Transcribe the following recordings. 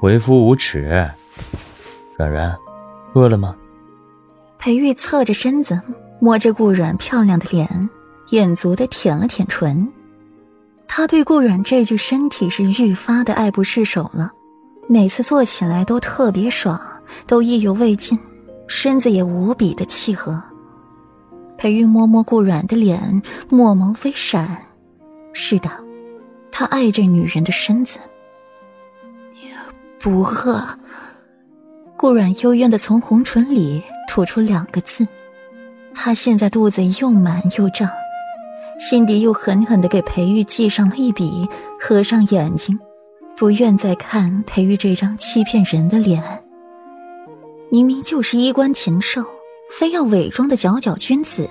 为夫无耻。软软，饿了吗？裴玉侧着身子，摸着顾软漂亮的脸，眼足的舔了舔唇。他对顾软这具身体是愈发的爱不释手了，每次做起来都特别爽，都意犹未尽，身子也无比的契合。裴玉摸摸顾软的脸，墨眸微闪。是的，他爱这女人的身子。不饿。顾软幽怨的从红唇里吐出两个字。他现在肚子又满又胀，心底又狠狠的给裴玉记上了一笔，合上眼睛，不愿再看裴玉这张欺骗人的脸。明明就是衣冠禽兽。非要伪装的皎皎君子，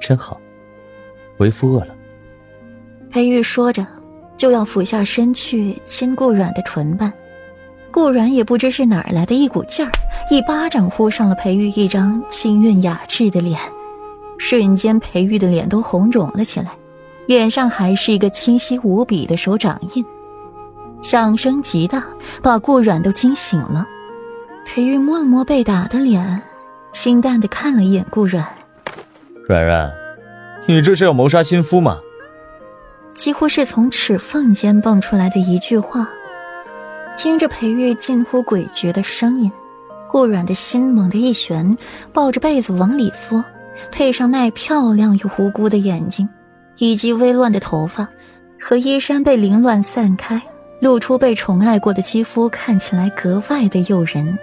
真好。为夫饿了。裴玉说着，就要俯下身去亲顾软的唇瓣。顾软也不知是哪儿来的一股劲儿，一巴掌呼上了裴玉一张清韵雅致的脸。瞬间，裴玉的脸都红肿了起来，脸上还是一个清晰无比的手掌印。响声极大，把顾软都惊醒了。裴玉摸了摸被打的脸，清淡的看了一眼顾软。软软，你这是要谋杀亲夫吗？几乎是从齿缝间蹦出来的一句话。听着裴玉近乎诡谲的声音，顾软的心猛地一旋，抱着被子往里缩，配上那漂亮又无辜的眼睛，以及微乱的头发和衣衫被凌乱散开，露出被宠爱过的肌肤，看起来格外的诱人。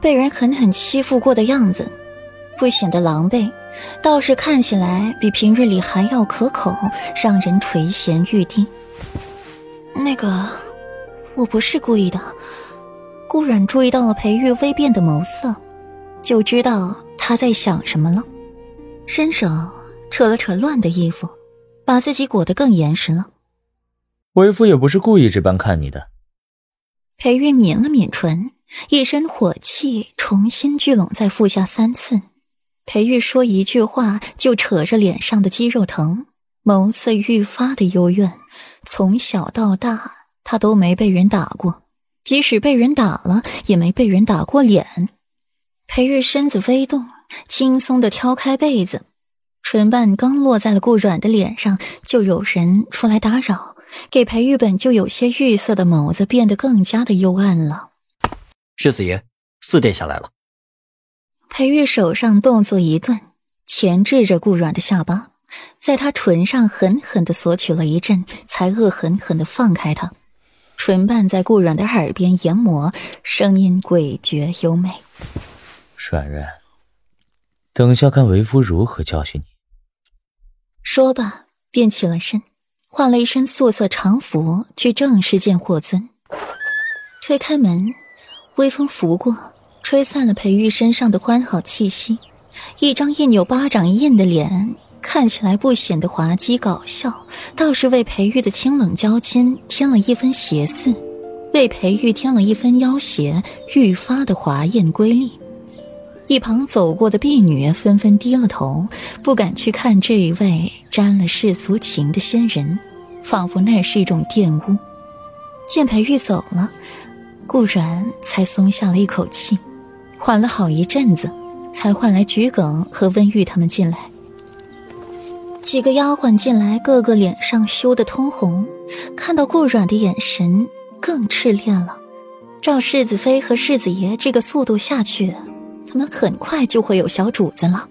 被人狠狠欺负过的样子，不显得狼狈，倒是看起来比平日里还要可口，让人垂涎欲滴。那个，我不是故意的。顾软注意到了裴玉微变的眸色，就知道他在想什么了，伸手扯了扯乱的衣服，把自己裹得更严实了。为夫也不是故意这般看你的。裴玉抿了抿唇。一身火气重新聚拢在腹下三寸，裴玉说一句话就扯着脸上的肌肉疼，眸色愈发的幽怨。从小到大，他都没被人打过，即使被人打了，也没被人打过脸。裴玉身子微动，轻松的挑开被子，唇瓣刚落在了顾软的脸上，就有人出来打扰，给裴玉本就有些玉色的眸子变得更加的幽暗了。世子爷，四殿下来了。裴玉手上动作一顿，钳制着顾软的下巴，在他唇上狠狠的索取了一阵，才恶狠狠的放开他，唇瓣在顾软的耳边研磨，声音诡谲优美。软软，等下看为夫如何教训你。说罢，便起了身，换了一身素色长服，去正式见霍尊。推开门。微风拂过，吹散了裴玉身上的欢好气息。一张印有巴掌印的脸，看起来不显得滑稽搞笑，倒是为裴玉的清冷娇矜添了一分邪肆，为裴玉添了一分妖邪，愈发的华艳瑰丽。一旁走过的婢女纷纷低了头，不敢去看这一位沾了世俗情的仙人，仿佛那是一种玷污。见裴玉走了。顾然才松下了一口气，缓了好一阵子，才换来桔梗和温玉他们进来。几个丫鬟进来，个个脸上羞得通红，看到顾软的眼神更炽烈了。照世子妃和世子爷这个速度下去，他们很快就会有小主子了。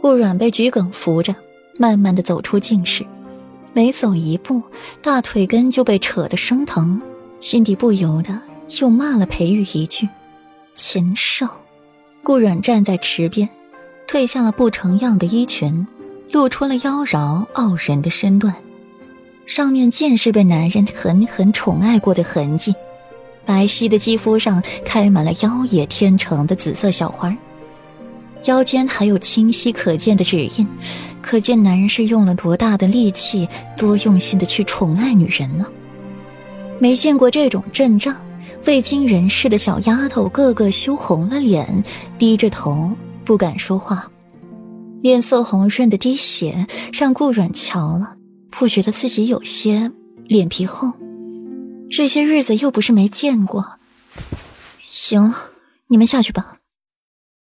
顾软被桔梗扶着，慢慢的走出静室，每走一步，大腿根就被扯得生疼，心底不由得。又骂了裴玉一句：“禽兽！”顾软站在池边，褪下了不成样的衣裙，露出了妖娆傲人的身段，上面尽是被男人狠狠宠爱过的痕迹。白皙的肌肤上开满了妖冶天成的紫色小花，腰间还有清晰可见的指印，可见男人是用了多大的力气，多用心的去宠爱女人呢？没见过这种阵仗。未经人事的小丫头个个羞红了脸，低着头不敢说话，脸色红润的滴血，让顾软瞧了不觉得自己有些脸皮厚。这些日子又不是没见过。行了，你们下去吧。